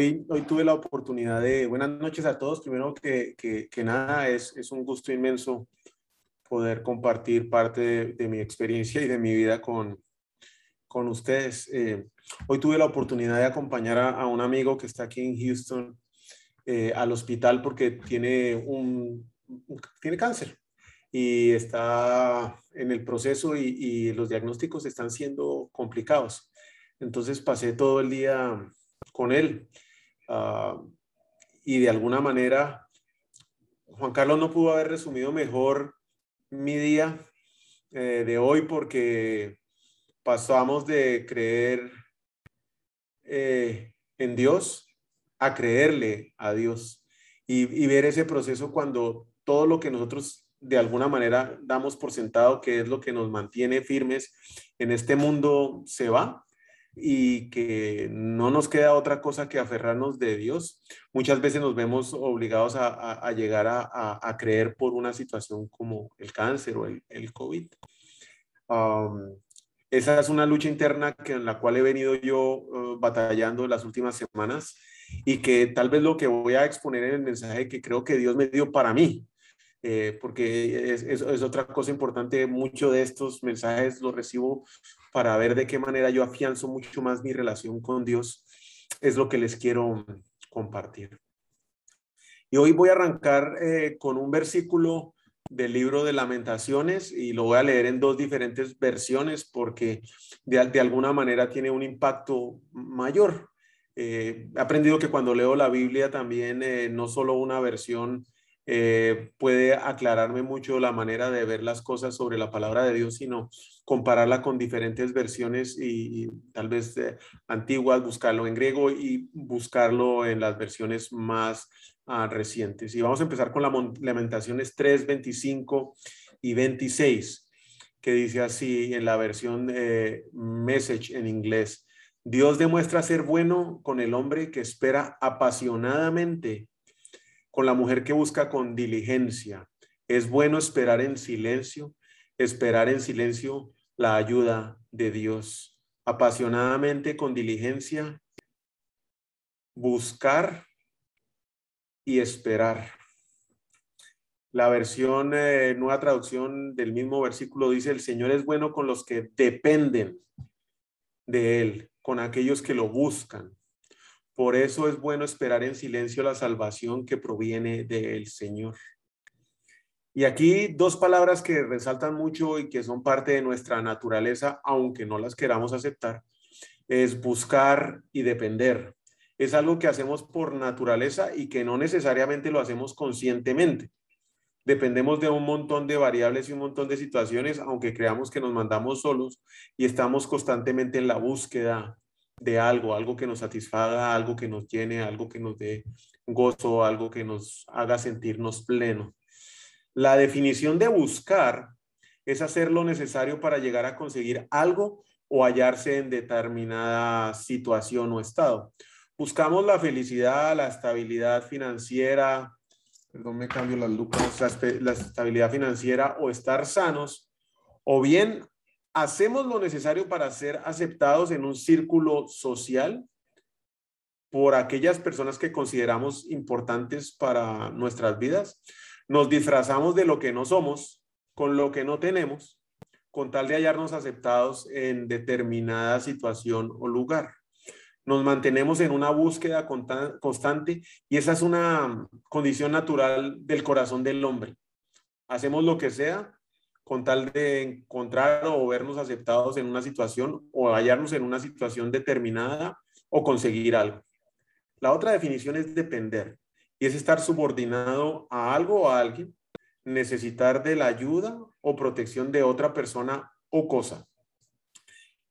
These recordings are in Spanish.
Hoy, hoy tuve la oportunidad de, buenas noches a todos, primero que, que, nada, es, es, un gusto inmenso poder compartir parte de, mi experiencia y de mi vida con, con ustedes. Eh, hoy tuve la oportunidad de acompañar a, un amigo que está aquí en Houston eh, al hospital porque tiene, un, tiene cáncer y está en el proceso y, y los diagnósticos están siendo complicados. Entonces pasé todo el día con él. Ah, y de alguna manera, Juan Carlos no pudo haber resumido mejor mi día eh, de hoy porque pasamos de creer eh, en Dios a creerle a Dios. Y, y ver ese proceso cuando todo lo que nosotros de alguna manera damos por sentado que es lo que nos mantiene firmes en este mundo se va y que no nos queda otra cosa que aferrarnos de Dios. Muchas veces nos vemos obligados a, llegar a, creer por una situación como el cáncer o el, el COVID. esa es una lucha interna que, en la cual he venido yo uh, batallando las últimas semanas y que tal vez lo que voy a exponer en el mensaje que creo que Dios me dio para mí, eh, porque es, es, es, otra cosa importante, mucho de estos mensajes los recibo para ver de qué manera yo afianzo mucho más mi relación con Dios, es lo que les quiero compartir. Y hoy voy a arrancar eh, con un versículo del libro de lamentaciones y lo voy a leer en dos diferentes versiones porque de, alguna manera tiene un impacto mayor. Eh, he aprendido que cuando leo la Biblia también no solo una versión eh, puede aclararme mucho la manera de ver las cosas sobre la palabra de Dios, sino compararla con diferentes versiones y, tal vez eh, antiguas, buscarlo en griego y buscarlo en las versiones más ah, recientes. Y vamos a empezar con la Lamentaciones 3, 25 y 26, que dice así en la versión eh, Message en inglés. Dios demuestra ser bueno con el hombre que espera apasionadamente con la mujer que busca con diligencia. Es bueno esperar en silencio, esperar en silencio la ayuda de Dios. Apasionadamente, con diligencia, buscar y esperar. La versión, eh, nueva traducción del mismo versículo dice, el Señor es bueno con los que dependen de Él, con aquellos que lo buscan. Por eso es bueno esperar en silencio la salvación que proviene del Señor. Y aquí dos palabras que resaltan mucho y que son parte de nuestra naturaleza, aunque no las queramos aceptar, es buscar y depender. Es algo que hacemos por naturaleza y que no necesariamente lo hacemos conscientemente. Dependemos de un montón de variables y un montón de situaciones, aunque creamos que nos mandamos solos y estamos constantemente en la búsqueda de algo, algo que nos satisfaga, algo que nos llene, algo que nos dé gozo, algo que nos haga sentirnos pleno. La definición de buscar es hacer lo necesario para llegar a conseguir algo o hallarse en determinada situación o estado. Buscamos la felicidad, la estabilidad financiera, perdón, me cambio las lupas, la estabilidad financiera o estar sanos, o bien hacemos lo necesario para ser aceptados en un círculo social por aquellas personas que consideramos importantes para nuestras vidas. Nos disfrazamos de lo que no somos, con lo que no tenemos, con tal de hallarnos aceptados en determinada situación o lugar. Nos mantenemos en una búsqueda constante y esa es una condición natural del corazón del hombre. Hacemos lo que sea con tal de encontrar o vernos aceptados en una situación o hallarnos en una situación determinada o conseguir algo. La otra definición es depender y es estar subordinado a algo o a alguien, necesitar de la ayuda o protección de otra persona o cosa.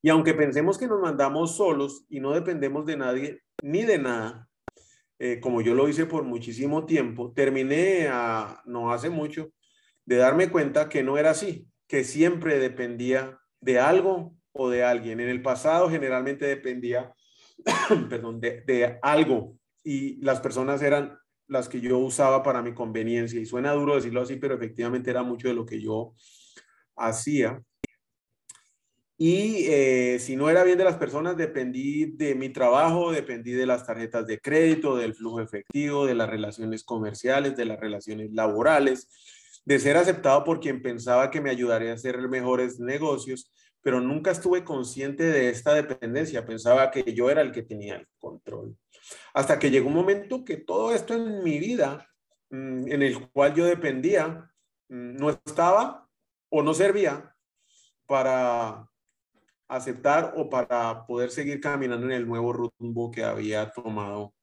Y aunque pensemos que nos mandamos solos y no dependemos de nadie ni de nada, eh, como yo lo hice por muchísimo tiempo, terminé a, no hace mucho de darme cuenta que no era así, que siempre dependía de algo o de alguien. En el pasado generalmente dependía, perdón, de, de algo y las personas eran las que yo usaba para mi conveniencia. Y suena duro decirlo así, pero efectivamente era mucho de lo que yo hacía. Y eh, si no era bien de las personas, dependí de mi trabajo, dependí de las tarjetas de crédito, del flujo efectivo, de las relaciones comerciales, de las relaciones laborales, de ser aceptado por quien pensaba que me ayudaría a hacer mejores negocios, pero nunca estuve consciente de esta dependencia. Pensaba que yo era el que tenía el control. Hasta que llegó un momento que todo esto en mi vida, mm, en el cual yo dependía, mm, no estaba o no servía para aceptar o para poder seguir caminando en el nuevo rumbo que había tomado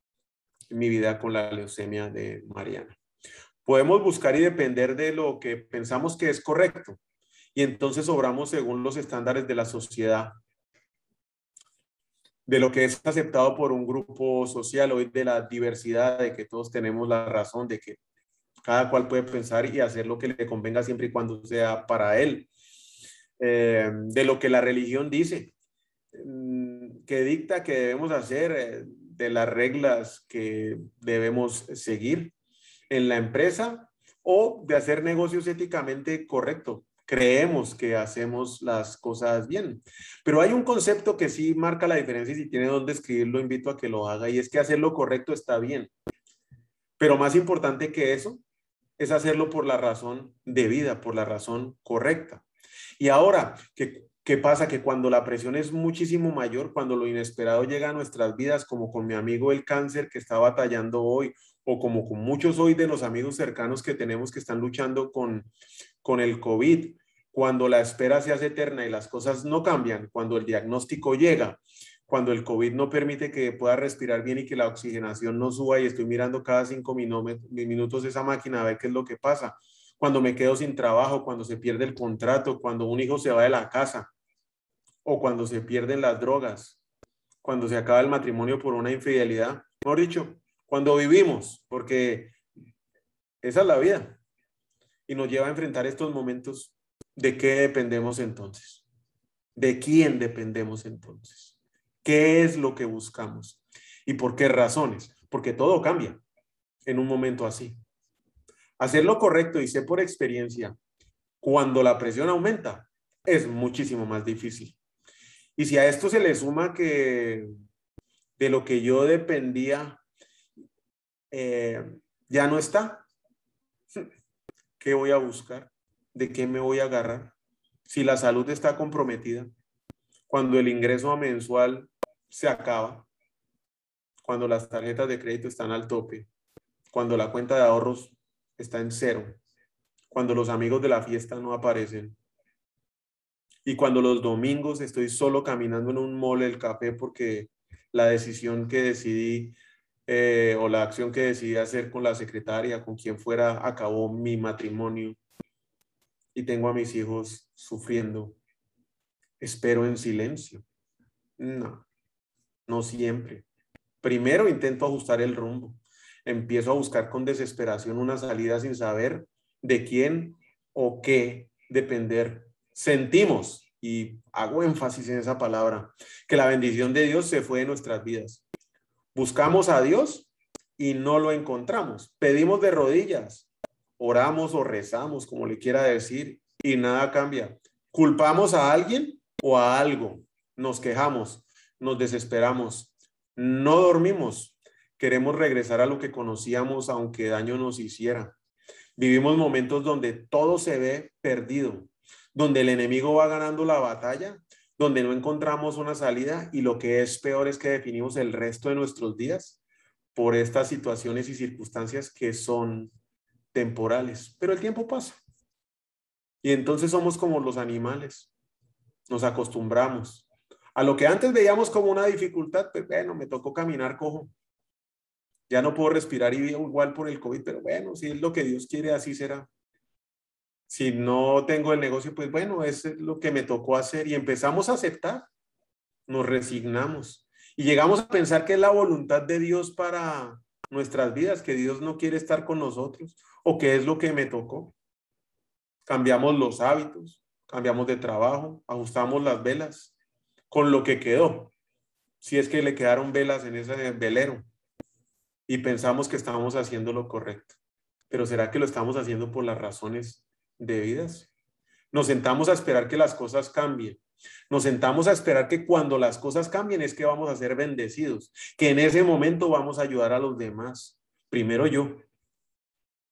mi vida con la leucemia de Mariana. Podemos buscar y depender de lo que pensamos que es correcto. Y entonces obramos según los estándares de la sociedad, de lo que es aceptado por un grupo social hoy, de la diversidad, de que todos tenemos la razón, de que cada cual puede pensar y hacer lo que le convenga siempre y cuando sea para él. Eh, de lo que la religión dice, mm, que dicta que debemos hacer, eh, de las reglas que debemos seguir en la empresa o de hacer negocios éticamente correctos. Creemos que hacemos las cosas bien. Pero hay un concepto que sí marca la diferencia y si tiene dónde escribirlo, invito a que lo haga y es que hacer lo correcto está bien. Pero más importante que eso es hacerlo por la razón de vida, por la razón correcta. Y ahora, ¿qué, ¿qué pasa? Que cuando la presión es muchísimo mayor, cuando lo inesperado llega a nuestras vidas, como con mi amigo el cáncer que está batallando hoy, o como con muchos hoy de los amigos cercanos que tenemos que están luchando con, con el COVID, cuando la espera se hace eterna y las cosas no cambian, cuando el diagnóstico llega, cuando el COVID no permite que pueda respirar bien y que la oxigenación no suba y estoy mirando cada cinco minutos esa máquina a ver qué es lo que pasa cuando me quedo sin trabajo, cuando se pierde el contrato, cuando un hijo se va de la casa o cuando se pierden las drogas, cuando se acaba el matrimonio por una infidelidad. Mejor dicho, cuando vivimos, porque esa es la vida y nos lleva a enfrentar estos momentos. ¿De qué dependemos entonces? ¿De quién dependemos entonces? ¿Qué es lo que buscamos? ¿Y por qué razones? Porque todo cambia en un momento así. Hacer lo correcto, y sé por experiencia, cuando la presión aumenta, es muchísimo más difícil. Y si a esto se le suma que de lo que yo dependía eh, ya no está, ¿qué voy a buscar? ¿De qué me voy a agarrar? Si la salud está comprometida, cuando el ingreso mensual se acaba, cuando las tarjetas de crédito están al tope, cuando la cuenta de ahorros está en cero, cuando los amigos de la fiesta no aparecen y cuando los domingos estoy solo caminando en un mole el café porque la decisión que decidí eh, o la acción que decidí hacer con la secretaria, con quien fuera, acabó mi matrimonio y tengo a mis hijos sufriendo. Espero en silencio. No, no siempre. Primero intento ajustar el rumbo empiezo a buscar con desesperación una salida sin saber de quién o qué depender. Sentimos, y hago énfasis en esa palabra, que la bendición de Dios se fue de nuestras vidas. Buscamos a Dios y no lo encontramos. Pedimos de rodillas, oramos o rezamos, como le quiera decir, y nada cambia. Culpamos a alguien o a algo. Nos quejamos, nos desesperamos, no dormimos, Queremos regresar a lo que conocíamos aunque daño nos hiciera. Vivimos momentos donde todo se ve perdido, donde el enemigo va ganando la batalla, donde no encontramos una salida y lo que es peor es que definimos el resto de nuestros días por estas situaciones y circunstancias que son temporales. Pero el tiempo pasa. Y entonces somos como los animales. Nos acostumbramos. A lo que antes veíamos como una dificultad, pues bueno, me tocó caminar cojo ya no puedo respirar y igual por el COVID, pero bueno, si es lo que Dios quiere, así será. Si no tengo el negocio, pues bueno, es lo que me tocó hacer y empezamos a aceptar nos resignamos y llegamos a pensar que es la voluntad de Dios para nuestras vidas, que Dios no quiere estar con nosotros o que es lo que me tocó. Cambiamos los hábitos, cambiamos de trabajo, ajustamos las velas con lo que quedó. Si es que le quedaron velas en ese velero y pensamos que estamos haciendo lo correcto. Pero ¿será que lo estamos haciendo por las razones debidas? Nos sentamos a esperar que las cosas cambien. Nos sentamos a esperar que cuando las cosas cambien es que vamos a ser bendecidos, que en ese momento vamos a ayudar a los demás. Primero yo.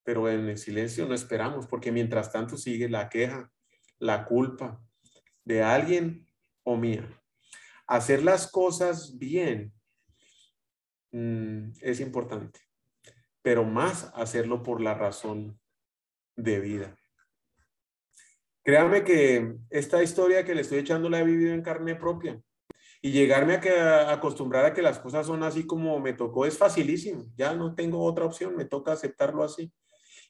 Pero en el silencio no esperamos, porque mientras tanto sigue la queja, la culpa de alguien o mía. Hacer las cosas bien mm, es importante, pero más hacerlo por la razón de vida. Créame que esta historia que le estoy echando la he vivido en carne propia. Y llegarme a, que, acostumbrar a que las cosas son así como me tocó es facilísimo. Ya no tengo otra opción, me toca aceptarlo así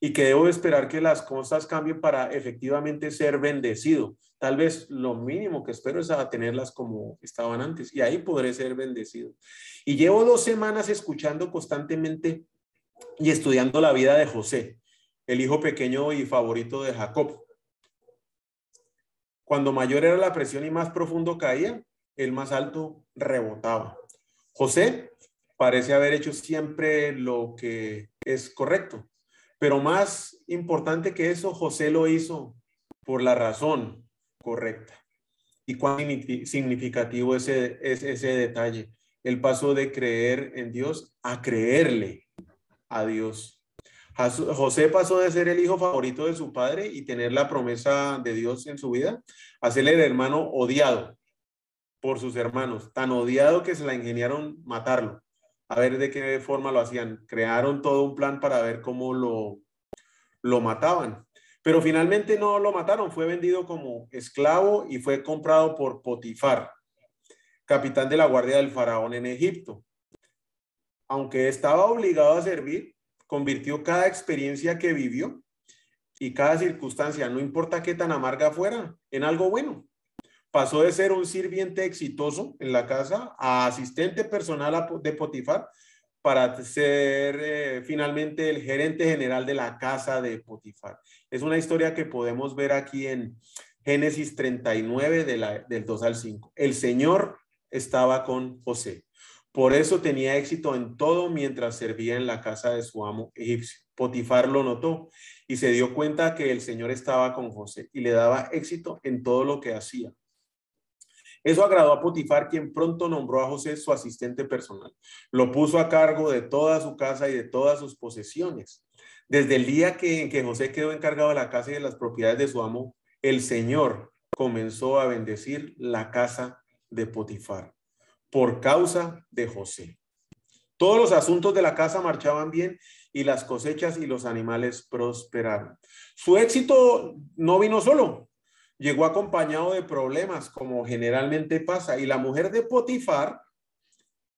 y que debo esperar que las cosas cambien para efectivamente ser bendecido. Tal vez lo mínimo que espero es a tenerlas como estaban antes y ahí podré ser bendecido. Y llevo dos semanas escuchando constantemente y estudiando la vida de José, el hijo pequeño y favorito de Jacob. Cuando mayor era la presión y más profundo caía, el más alto rebotaba. José parece haber hecho siempre lo que es correcto, pero más importante que eso, José lo hizo por la razón correcta. Y cuán significativo ese, ese, ese detalle. El paso de creer en Dios a creerle a Dios. José pasó de ser el hijo favorito de su padre y tener la promesa de Dios en su vida a ser el hermano odiado por sus hermanos, tan odiado que se la ingeniaron matarlo a ver de qué forma lo hacían. Crearon todo un plan para ver cómo lo, lo mataban. Pero finalmente no lo mataron, fue vendido como esclavo y fue comprado por Potifar, capitán de la guardia del faraón en Egipto. Aunque estaba obligado a servir, convirtió cada experiencia que vivió y cada circunstancia, no importa qué tan amarga fuera, en algo bueno pasó de ser un sirviente exitoso en la casa a asistente personal de Potifar para ser eh, finalmente el gerente general de la casa de Potifar. Es una historia que podemos ver aquí en Génesis 39 de la, del 2 al 5. El Señor estaba con José. Por eso tenía éxito en todo mientras servía en la casa de su amo egipcio. Potifar lo notó y se dio cuenta que el Señor estaba con José y le daba éxito en todo lo que hacía. Eso agradó a Potifar, quien pronto nombró a José su asistente personal. Lo puso a cargo de toda su casa y de todas sus posesiones. Desde el día en que José quedó encargado de la casa y de las propiedades de su amo, el Señor comenzó a bendecir la casa de Potifar por causa de José. Todos los asuntos de la casa marchaban bien y las cosechas y los animales prosperaron. Su éxito no vino solo, llegó acompañado de problemas, como generalmente pasa, y la mujer de Potifar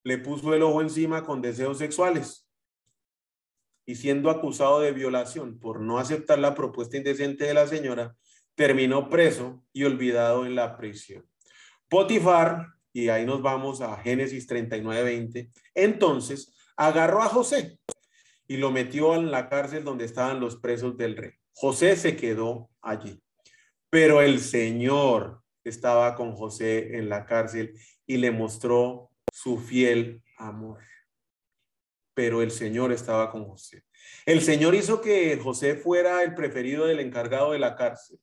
le puso el ojo encima con deseos sexuales y siendo acusado de violación por no aceptar la propuesta indecente de la señora, terminó preso y olvidado en la prisión. Potifar, y ahí nos vamos a Génesis 39, 20, entonces agarró a José y lo metió en la cárcel donde estaban los presos del rey. José se quedó allí. Pero el Señor estaba con José en la cárcel y le mostró su fiel amor. Pero el Señor estaba con José. El Señor hizo que José fuera el preferido del encargado de la cárcel.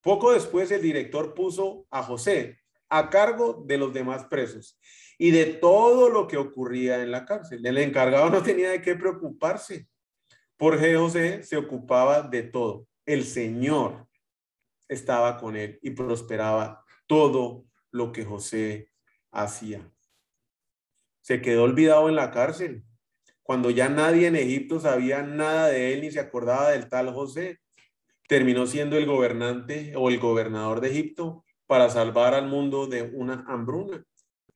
Poco después el director puso a José a cargo de los demás presos y de todo lo que ocurría en la cárcel. El encargado no tenía de qué preocuparse, porque José se ocupaba de todo. El Señor estaba con él y prosperaba todo lo que José hacía. Se quedó olvidado en la cárcel, cuando ya nadie en Egipto sabía nada de él ni se acordaba del tal José. Terminó siendo el gobernante o el gobernador de Egipto para salvar al mundo de una hambruna.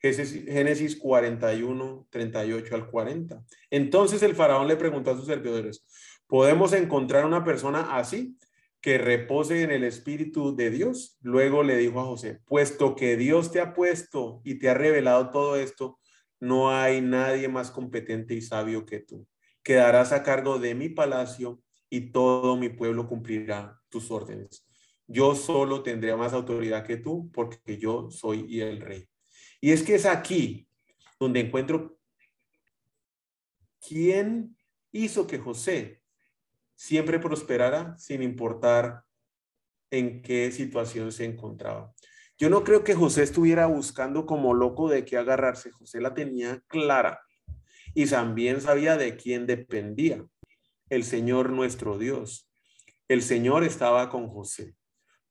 Génesis 41, 38 al 40. Entonces el faraón le preguntó a sus servidores, ¿podemos encontrar una persona así? que repose en el Espíritu de Dios. Luego le dijo a José, puesto que Dios te ha puesto y te ha revelado todo esto, no hay nadie más competente y sabio que tú. Quedarás a cargo de mi palacio y todo mi pueblo cumplirá tus órdenes. Yo solo tendré más autoridad que tú porque yo soy el rey. Y es que es aquí donde encuentro quién hizo que José siempre prosperara sin importar en qué situación se encontraba. Yo no creo que José estuviera buscando como loco de qué agarrarse. José la tenía clara y también sabía de quién dependía. El Señor nuestro Dios. El Señor estaba con José.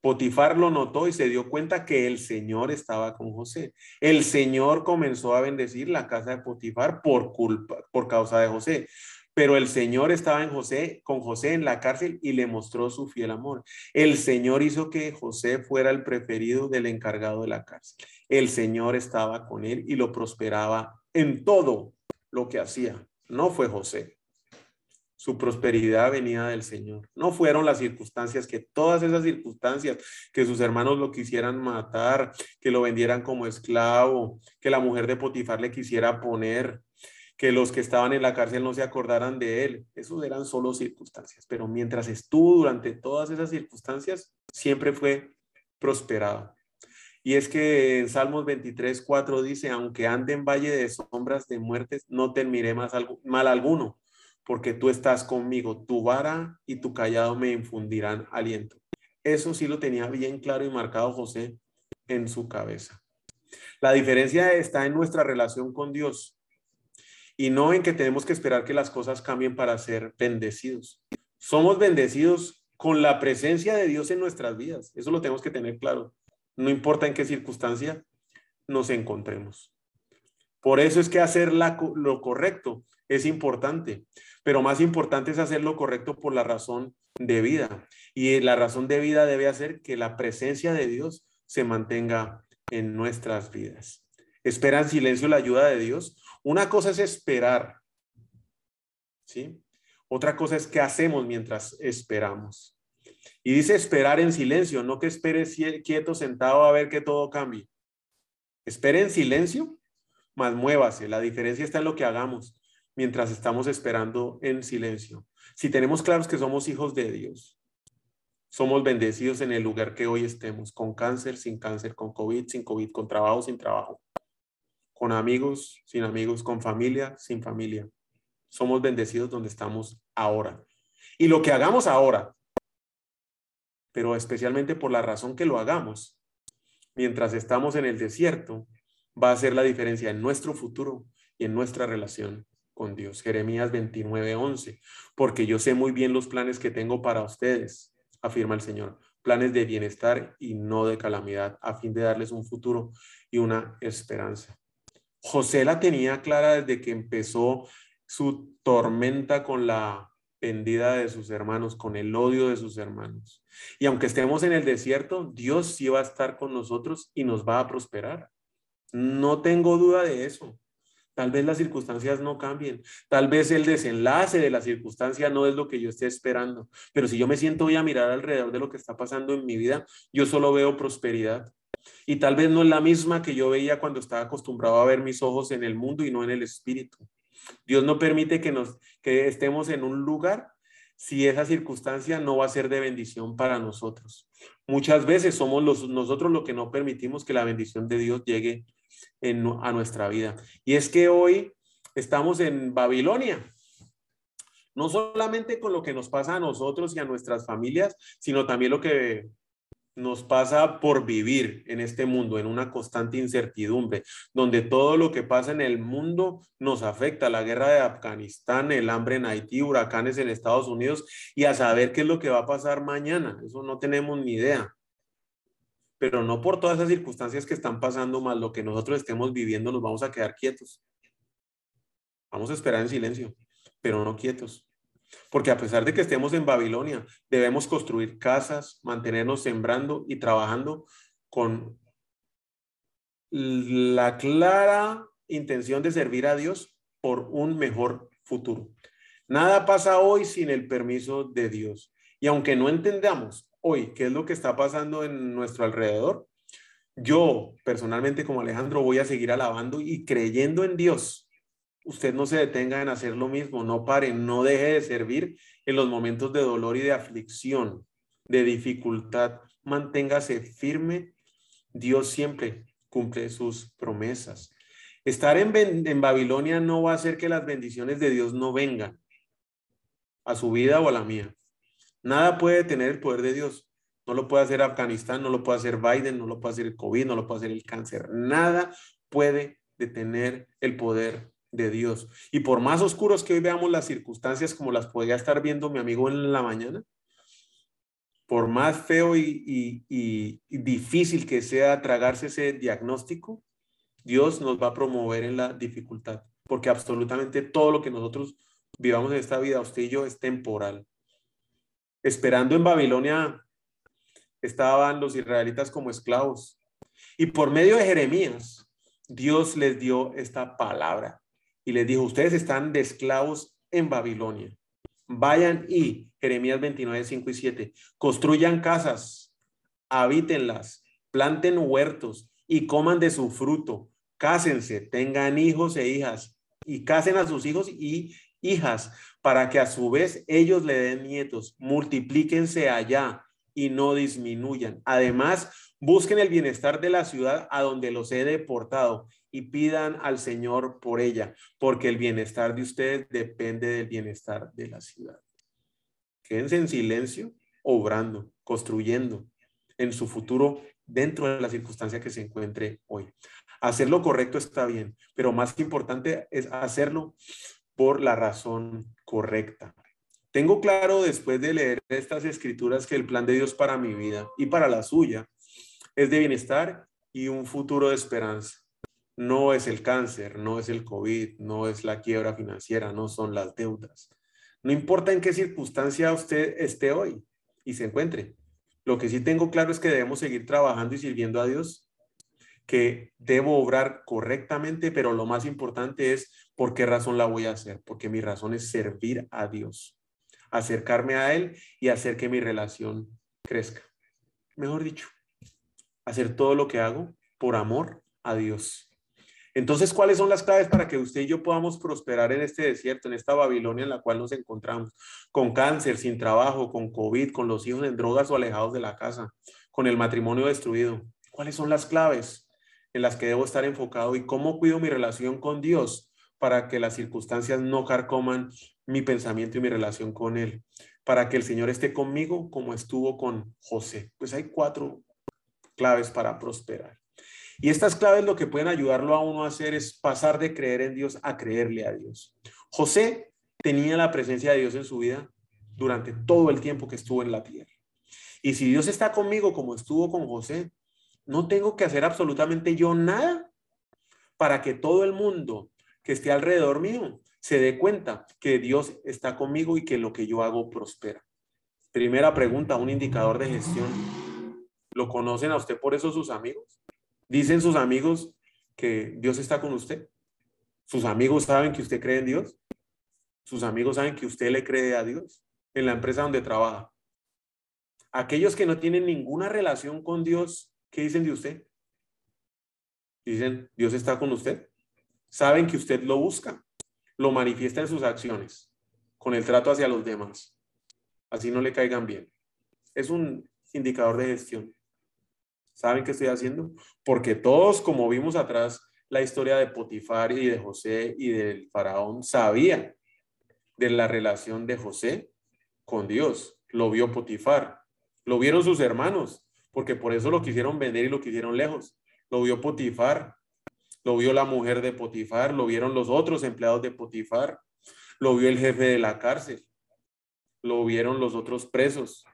Potifar lo notó y se dio cuenta que el Señor estaba con José. El Señor comenzó a bendecir la casa de Potifar por culpa, por causa de José. Pero el Señor estaba en José, con José en la cárcel y le mostró su fiel amor. El Señor hizo que José fuera el preferido del encargado de la cárcel. El Señor estaba con él y lo prosperaba en todo lo que hacía. No fue José. Su prosperidad venía del Señor. No fueron las circunstancias, que todas esas circunstancias, que sus hermanos lo quisieran matar, que lo vendieran como esclavo, que la mujer de Potifar le quisiera poner, que los que estaban en la cárcel no se acordaran de él. Esos eran solo circunstancias, pero mientras estuvo durante todas esas circunstancias, siempre fue prosperado. Y es que en Salmos 23, 4 dice, aunque ande en valle de sombras de muertes, no temeré más mal alguno, porque tú estás conmigo, tu vara y tu callado me infundirán aliento. Eso sí lo tenía bien claro y marcado José en su cabeza. La diferencia está en nuestra relación con Dios y no en que tenemos que esperar que las cosas cambien para ser bendecidos. Somos bendecidos con la presencia de Dios en nuestras vidas. Eso lo tenemos que tener claro. No importa en qué circunstancia nos encontremos. Por eso es que hacer lo correcto es importante, pero más importante es hacer lo correcto por la razón de vida. Y la razón de vida debe hacer que la presencia de Dios se mantenga en nuestras vidas. Espera en silencio la ayuda de Dios una cosa es esperar, ¿sí? Otra cosa es qué hacemos mientras esperamos. Y dice esperar en silencio, no que esperes quieto sentado a ver que todo cambie. Espere en silencio, más muévase. La diferencia está en lo que hagamos mientras estamos esperando en silencio. Si tenemos claros que somos hijos de Dios, somos bendecidos en el lugar que hoy estemos, con cáncer, sin cáncer, con COVID, sin COVID, con trabajo, sin trabajo con amigos, sin amigos, con familia, sin familia. Somos bendecidos donde estamos ahora. Y lo que hagamos ahora, pero especialmente por la razón que lo hagamos, mientras estamos en el desierto, va a ser la diferencia en nuestro futuro y en nuestra relación con Dios. Jeremías 29, 11. Porque yo sé muy bien los planes que tengo para ustedes, afirma el Señor. Planes de bienestar y no de calamidad, a fin de darles un futuro y una esperanza. José la tenía clara desde que empezó su tormenta con la pendida de sus hermanos, con el odio de sus hermanos. Y aunque estemos en el desierto, Dios sí va a estar con nosotros y nos va a prosperar. No tengo duda de eso. Tal vez las circunstancias no cambien. Tal vez el desenlace de la circunstancia no es lo que yo esté esperando. Pero si yo me siento hoy a mirar alrededor de lo que está pasando en mi vida, yo solo veo prosperidad. Y tal vez no es la misma que yo veía cuando estaba acostumbrado a ver mis ojos en el mundo y no en el espíritu. Dios no permite que, nos, que estemos en un lugar si esa circunstancia no va a ser de bendición para nosotros. Muchas veces somos los, nosotros lo que no permitimos que la bendición de Dios llegue a nuestra vida. Y es que hoy estamos en Babilonia. No solamente con lo que nos pasa a nosotros y a nuestras familias, sino también lo que nos pasa por vivir en este mundo, en una constante incertidumbre, donde todo lo que pasa en el mundo nos afecta, la guerra de Afganistán, el hambre en Haití, huracanes en Estados Unidos, y a saber qué es lo que va a pasar mañana, eso no tenemos ni idea. Pero no por todas esas circunstancias que están pasando, más lo que nosotros estemos viviendo, nos vamos a quedar quietos. Vamos a esperar en silencio, pero no quietos. Porque a pesar de que estemos en Babilonia, debemos construir casas, mantenernos sembrando y trabajando con la clara intención de servir a Dios por un mejor futuro. Nada pasa hoy sin el permiso de Dios. Y aunque no entendamos hoy qué es lo que está pasando en nuestro alrededor, yo personalmente como Alejandro voy a seguir alabando y creyendo en Dios. Usted no se detenga en hacer lo mismo, no pare, no deje de servir en los momentos de dolor y de aflicción, de dificultad. Manténgase firme. Dios siempre cumple sus promesas. Estar en, Babilonia no va a hacer que las bendiciones de Dios no vengan a su vida o a la mía. Nada puede tener el poder de Dios. No lo puede hacer Afganistán, no lo puede hacer Biden, no lo puede hacer el COVID, no lo puede hacer el cáncer. Nada puede detener el poder de Dios. Y por más oscuros que hoy veamos las circunstancias como las podría estar viendo mi amigo en la mañana, por más feo y, y difícil que sea tragarse ese diagnóstico, Dios nos va a promover en la dificultad, porque absolutamente todo lo que nosotros vivamos en esta vida, usted y yo, es temporal. Esperando en Babilonia estaban los israelitas como esclavos. Y por medio de Jeremías, Dios les dio esta palabra y les dijo, ustedes están de esclavos en Babilonia. Vayan y, Jeremías 29, 5 y 7, construyan casas, habítenlas, planten huertos y coman de su fruto. Cásense, tengan hijos e hijas y casen a sus hijos y hijas para que a su vez ellos le den nietos. Multiplíquense allá y no disminuyan. Además, busquen el bienestar de la ciudad a donde los he deportado y pidan al Señor por ella, porque el bienestar de ustedes depende del bienestar de la ciudad. Quédense en silencio, obrando, construyendo en su futuro dentro de la circunstancia que se encuentre hoy. Hacer lo correcto está bien, pero más importante es hacerlo por la razón correcta. Tengo claro después de leer estas escrituras que el plan de Dios para mi vida y para la suya es de bienestar y un futuro de esperanza. No es el cáncer, no es el COVID, no es la quiebra financiera, no son las deudas. No importa en qué circunstancia usted esté hoy y se encuentre. Lo que sí tengo claro es que debemos seguir trabajando y sirviendo a Dios, que debo obrar correctamente, pero lo más importante es por qué razón la voy a hacer, porque mi razón es servir a Dios acercarme a Él y hacer que mi relación crezca. Mejor dicho, hacer todo lo que hago por amor a Dios. Entonces, ¿cuáles son las claves para que usted y yo podamos prosperar en este desierto, en esta Babilonia en la cual nos encontramos? Con cáncer, sin trabajo, con COVID, con los hijos en drogas o alejados de la casa, con el matrimonio destruido. ¿Cuáles son las claves en las que debo estar enfocado y cómo cuido mi relación con Dios para que las circunstancias no carcoman mi pensamiento y mi relación con Él, para que el Señor esté conmigo como estuvo con José. Pues hay cuatro claves para prosperar. Y estas claves lo que pueden ayudarlo a uno a hacer es pasar de creer en Dios a creerle a Dios. José tenía la presencia de Dios en su vida durante todo el tiempo que estuvo en la tierra. Y si Dios está conmigo como estuvo con José, no tengo que hacer absolutamente yo nada para que todo el mundo que esté alrededor mío se dé cuenta que Dios está conmigo y que lo que yo hago prospera. Primera pregunta, un indicador de gestión. ¿Lo conocen a usted por eso sus amigos? ¿Dicen sus amigos que Dios está con usted? ¿Sus amigos saben que usted cree en Dios? ¿Sus amigos saben que usted le cree a Dios en la empresa donde trabaja? Aquellos que no tienen ninguna relación con Dios, ¿qué dicen de usted? Dicen, Dios está con usted. Saben que usted lo busca lo manifiesta en sus acciones, con el trato hacia los demás. Así no le caigan bien. Es un indicador de gestión. ¿Saben qué estoy haciendo? Porque todos, como vimos atrás, la historia de Potifar y de José y del faraón, sabían de la relación de José con Dios. Lo vio Potifar, lo vieron sus hermanos, porque por eso lo quisieron vender y lo quisieron lejos. Lo vio Potifar, lo vio la mujer de Potifar, lo vieron los otros empleados de Potifar, lo vio el jefe de la cárcel, lo vieron los otros presos,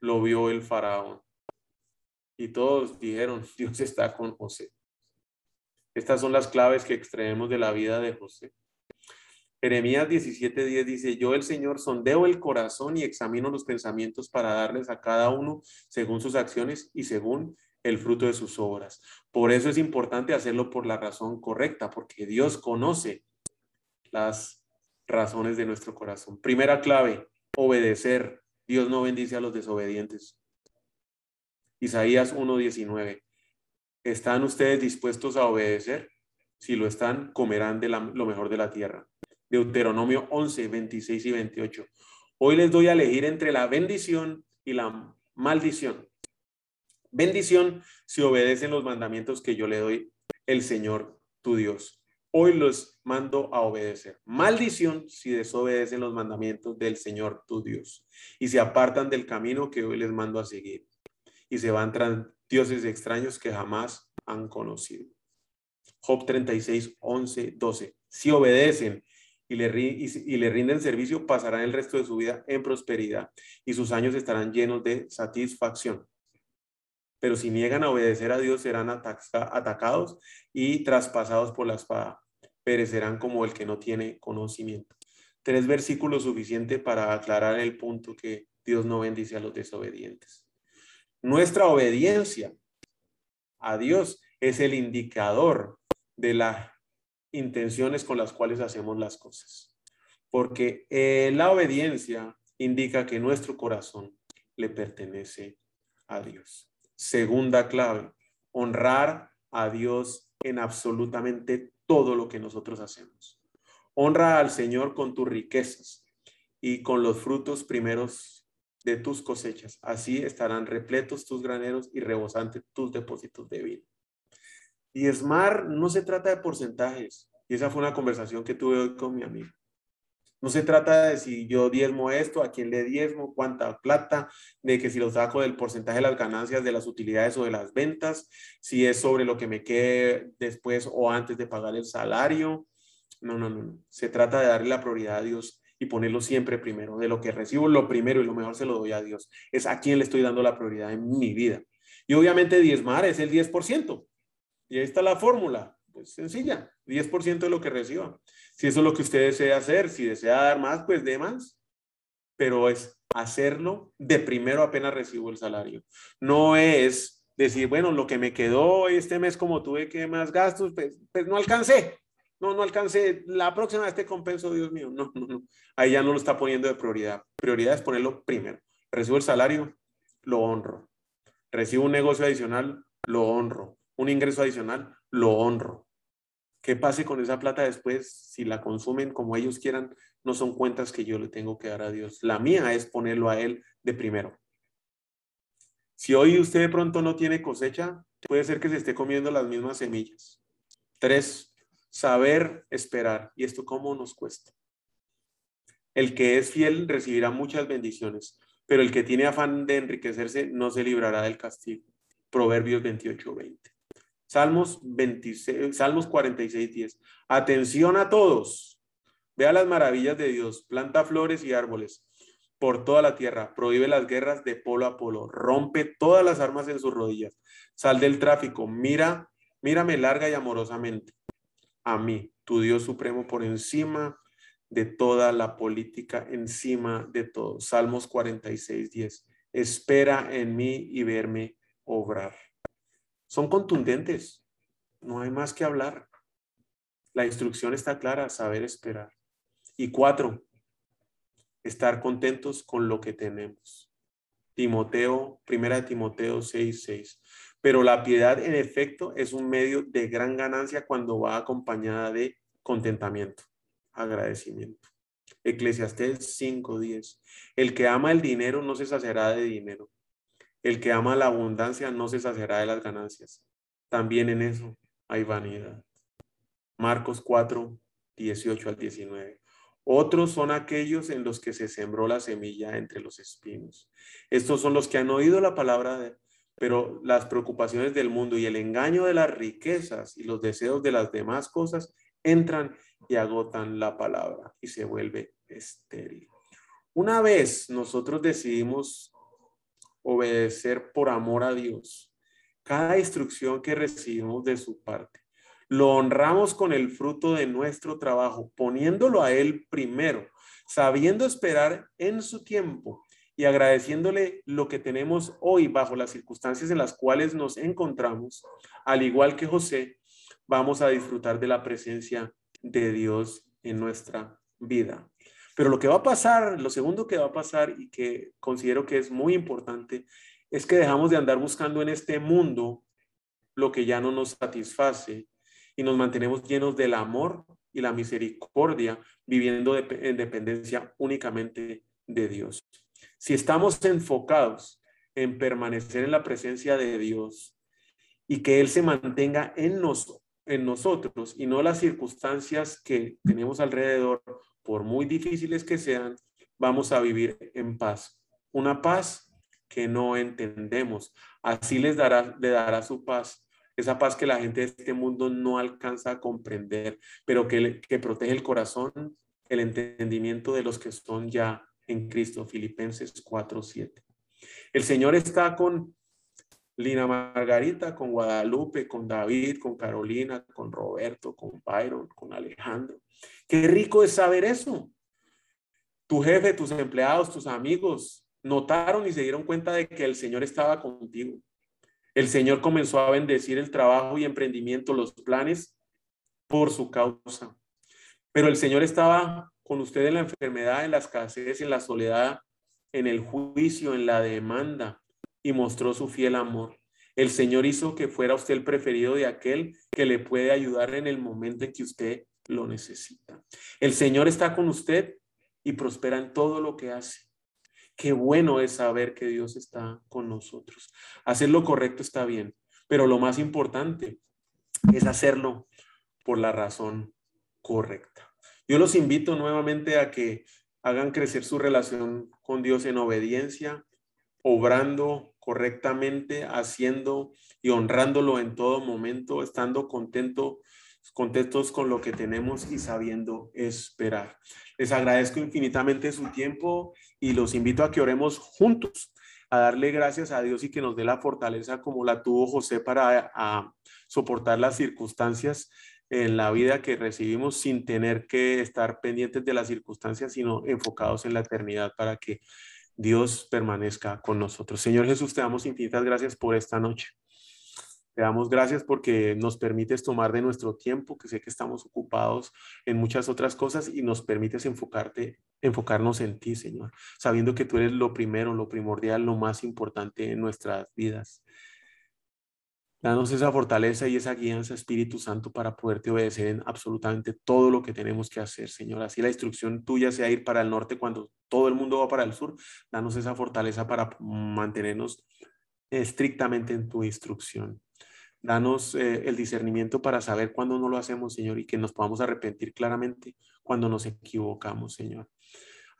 lo vio el faraón. Y todos dijeron, Dios está con José. Estas son las claves que extraemos de la vida de José. Jeremías 17:10 dice, yo el Señor sondeo el corazón y examino los pensamientos para darles a cada uno según sus acciones y según el fruto de sus obras. Por eso es importante hacerlo por la razón correcta, porque Dios conoce las razones de nuestro corazón. Primera clave, obedecer Dios no bendice a los desobedientes. Isaías 1:19. ¿Están ustedes dispuestos a obedecer? Si lo están, comerán de lo mejor de la tierra. Deuteronomio 11, 26 y 28. Hoy les doy a elegir entre la bendición y la maldición. Bendición si obedecen los mandamientos que yo le doy el Señor tu Dios. Hoy los mando a obedecer. Maldición si desobedecen los mandamientos del Señor tu Dios y se apartan del camino que hoy les mando a seguir y se van tras dioses extraños que jamás han conocido. Job 36, 11, 12. Si obedecen y le, y le rinden servicio, pasarán el resto de su vida en prosperidad y sus años estarán llenos de satisfacción. Pero si niegan a obedecer a Dios, serán atacados y traspasados por la espada. Perecerán como el que no tiene conocimiento. Tres versículos suficientes para aclarar el punto que Dios no bendice a los desobedientes. Nuestra obediencia a Dios es el indicador de las intenciones con las cuales hacemos las cosas. Porque eh, la obediencia indica que nuestro corazón le pertenece a Dios. Segunda clave, honrar a Dios en absolutamente todo lo que nosotros hacemos. Honra al Señor con tus riquezas y con los frutos primeros de tus cosechas. Así estarán repletos tus graneros y rebosantes tus depósitos de vino. Y no se trata de porcentajes. Y esa fue una conversación que tuve hoy con mi amigo. No se trata de si yo diezmo esto, a quién le diezmo, cuánta plata, de que si lo saco del porcentaje de las ganancias, de las utilidades o de las ventas, si es sobre lo que me quede después o antes de pagar el salario. No, no, no. no. Se trata de darle la prioridad a Dios y ponerlo siempre primero. De lo que recibo, lo primero y lo mejor se lo doy a Dios. Es a quién le estoy dando la prioridad en mi vida. Y obviamente diezmar es el 10%. Y ahí está la fórmula. Pues sencilla, 10% de lo que reciba. Si eso es lo que usted desea hacer, si desea dar más, pues dé más. Pero es hacerlo de primero apenas recibo el salario. No es decir, bueno, lo que me quedó este mes como tuve que más gastos, pues, pues no alcancé. No, no alcancé. La próxima vez te compenso, Dios mío. No, no, no. Ahí ya no lo está poniendo de prioridad. Prioridad es ponerlo primero. Recibo el salario, lo honro. Recibo un negocio adicional, lo honro. Un ingreso adicional, lo honro. ¿Qué pase con esa plata después? Si la consumen como ellos quieran, no son cuentas que yo le tengo que dar a Dios. La mía es ponerlo a Él de primero. Si hoy usted de pronto no tiene cosecha, puede ser que se esté comiendo las mismas semillas. Tres, saber esperar. ¿Y esto cómo nos cuesta? El que es fiel recibirá muchas bendiciones, pero el que tiene afán de enriquecerse no se librará del castigo. Proverbios 28, 20. Salmos, 26, Salmos 46, 10. Atención a todos. Vea las maravillas de Dios. Planta flores y árboles por toda la tierra. Prohíbe las guerras de polo a polo. Rompe todas las armas en sus rodillas. Sal del tráfico. Mira, mírame larga y amorosamente. A mí, tu Dios supremo, por encima de toda la política, encima de todo. Salmos 46, 10. Espera en mí y verme obrar son contundentes. No hay más que hablar. La instrucción está clara, saber esperar. Y cuatro, estar contentos con lo que tenemos. Timoteo, primera de Timoteo 6, 6. Pero la piedad en efecto es un medio de gran ganancia cuando va acompañada de contentamiento, agradecimiento. Eclesiastés 5, 10. El que ama el dinero no se saciará de dinero, el que ama la abundancia no se saciará de las ganancias. También en eso hay vanidad. Marcos 4, 18 al 19. Otros son aquellos en los que se sembró la semilla entre los espinos. Estos son los que han oído la palabra, pero las preocupaciones del mundo y el engaño de las riquezas y los deseos de las demás cosas entran y agotan la palabra y se vuelve estéril. Una vez nosotros decidimos obedecer por amor a Dios. Cada instrucción que recibimos de su parte, lo honramos con el fruto de nuestro trabajo, poniéndolo a Él primero, sabiendo esperar en su tiempo y agradeciéndole lo que tenemos hoy bajo las circunstancias en las cuales nos encontramos, al igual que José, vamos a disfrutar de la presencia de Dios en nuestra vida. Pero lo que va a pasar, lo segundo que va a pasar y que considero que es muy importante, es que dejamos de andar buscando en este mundo lo que ya no nos satisface y nos mantenemos llenos del amor y la misericordia, viviendo en dependencia únicamente de Dios. Si estamos enfocados en permanecer en la presencia de Dios y que Él se mantenga en, nos, en nosotros y no las circunstancias que tenemos alrededor, por muy difíciles que sean, vamos a vivir en paz. Una paz que no entendemos. Así les dará, le dará su paz. Esa paz que la gente de este mundo no alcanza a comprender, pero que, que protege el corazón, el entendimiento de los que son ya en Cristo. Filipenses 4:7. El Señor está con Lina Margarita, con Guadalupe, con David, con Carolina, con Roberto, con Byron, con Alejandro. Qué rico es saber eso. Tu jefe, tus empleados, tus amigos notaron y se dieron cuenta de que el Señor estaba contigo. El Señor comenzó a bendecir el trabajo y emprendimiento, los planes por su causa. Pero el Señor estaba con usted en la enfermedad, en la escasez, en la soledad, en el juicio, en la demanda, y mostró su fiel amor. El Señor hizo que fuera usted el preferido de aquel que le puede ayudar en el momento en que usted lo necesita. El Señor está con usted y prospera en todo lo que hace. Qué bueno es saber que Dios está con nosotros. Hacer lo correcto está bien, pero lo más importante es hacerlo por la razón correcta. Yo los invito nuevamente a que hagan crecer su relación con Dios en obediencia, obrando correctamente, haciendo y honrándolo en todo momento, estando contento, contentos con lo que tenemos y sabiendo esperar. Les agradezco infinitamente su tiempo y los invito a que oremos juntos, a darle gracias a Dios y que nos dé la fortaleza como la tuvo José para soportar las circunstancias en la vida que recibimos sin tener que estar pendientes de las circunstancias, sino enfocados en la eternidad para que Dios permanezca con nosotros. Señor Jesús, te damos infinitas gracias por esta noche. Te damos gracias porque nos permites tomar de nuestro tiempo, que sé que estamos ocupados en muchas otras cosas y nos permites enfocarte, enfocarnos en ti, Señor, sabiendo que tú eres lo primero, lo primordial, lo más importante en nuestras vidas. Danos esa fortaleza y esa guianza, Espíritu Santo, para poderte obedecer en absolutamente todo lo que tenemos que hacer, Señor. Así la instrucción tuya sea ir para el norte cuando todo el mundo va para el sur. Danos esa fortaleza para mantenernos estrictamente en tu instrucción. Danos eh, el discernimiento para saber cuándo no lo hacemos, Señor, y que nos podamos arrepentir claramente cuando nos equivocamos, Señor.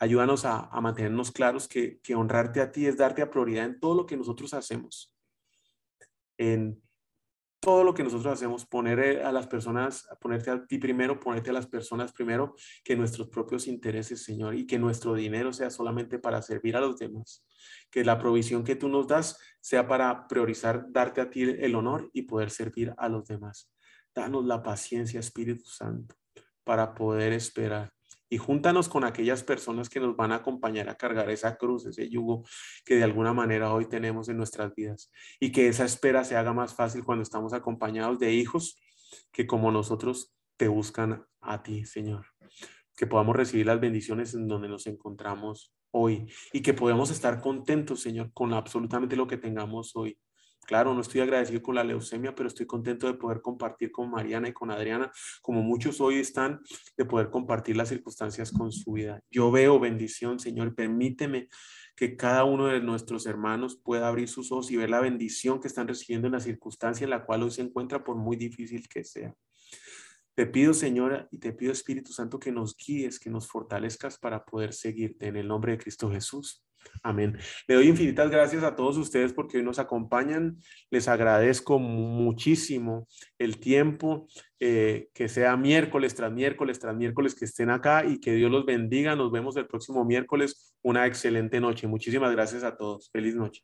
Ayúdanos a, mantenernos claros que, honrarte a ti es darte a prioridad en todo lo que nosotros hacemos. Todo lo que nosotros hacemos, poner eh, a las personas, ponerte a ti primero, ponerte a las personas primero que nuestros propios intereses, Señor, y que nuestro dinero sea solamente para servir a los demás. Que la provisión que tú nos das sea para priorizar, darte a ti el honor y poder servir a los demás. Danos la paciencia, Espíritu Santo, para poder esperar y júntanos con aquellas personas que nos van a acompañar a cargar esa cruz, ese yugo que de alguna manera hoy tenemos en nuestras vidas y que esa espera se haga más fácil cuando estamos acompañados de hijos que como nosotros te buscan a ti, Señor. Que podamos recibir las bendiciones en donde nos encontramos hoy y que podamos estar contentos, Señor, con absolutamente lo que tengamos hoy. Claro, no estoy agradecido con la leucemia, pero estoy contento de poder compartir con Mariana y con Adriana, como muchos hoy están, de poder compartir las circunstancias con su vida. Yo veo bendición, Señor, permíteme que cada uno de nuestros hermanos pueda abrir sus ojos y ver la bendición que están recibiendo en la circunstancia en la cual hoy se encuentra, por muy difícil que sea. Te pido, Señora, y te pido, Espíritu Santo, que nos guíes, que nos fortalezcas para poder seguirte en el nombre de Cristo Jesús. Amén. Le doy infinitas gracias a todos ustedes porque hoy nos acompañan. Les agradezco muchísimo el tiempo, eh, que sea miércoles tras miércoles tras miércoles que estén acá y que Dios los bendiga. Nos vemos el próximo miércoles. Una excelente noche. Muchísimas gracias a todos. Feliz noche.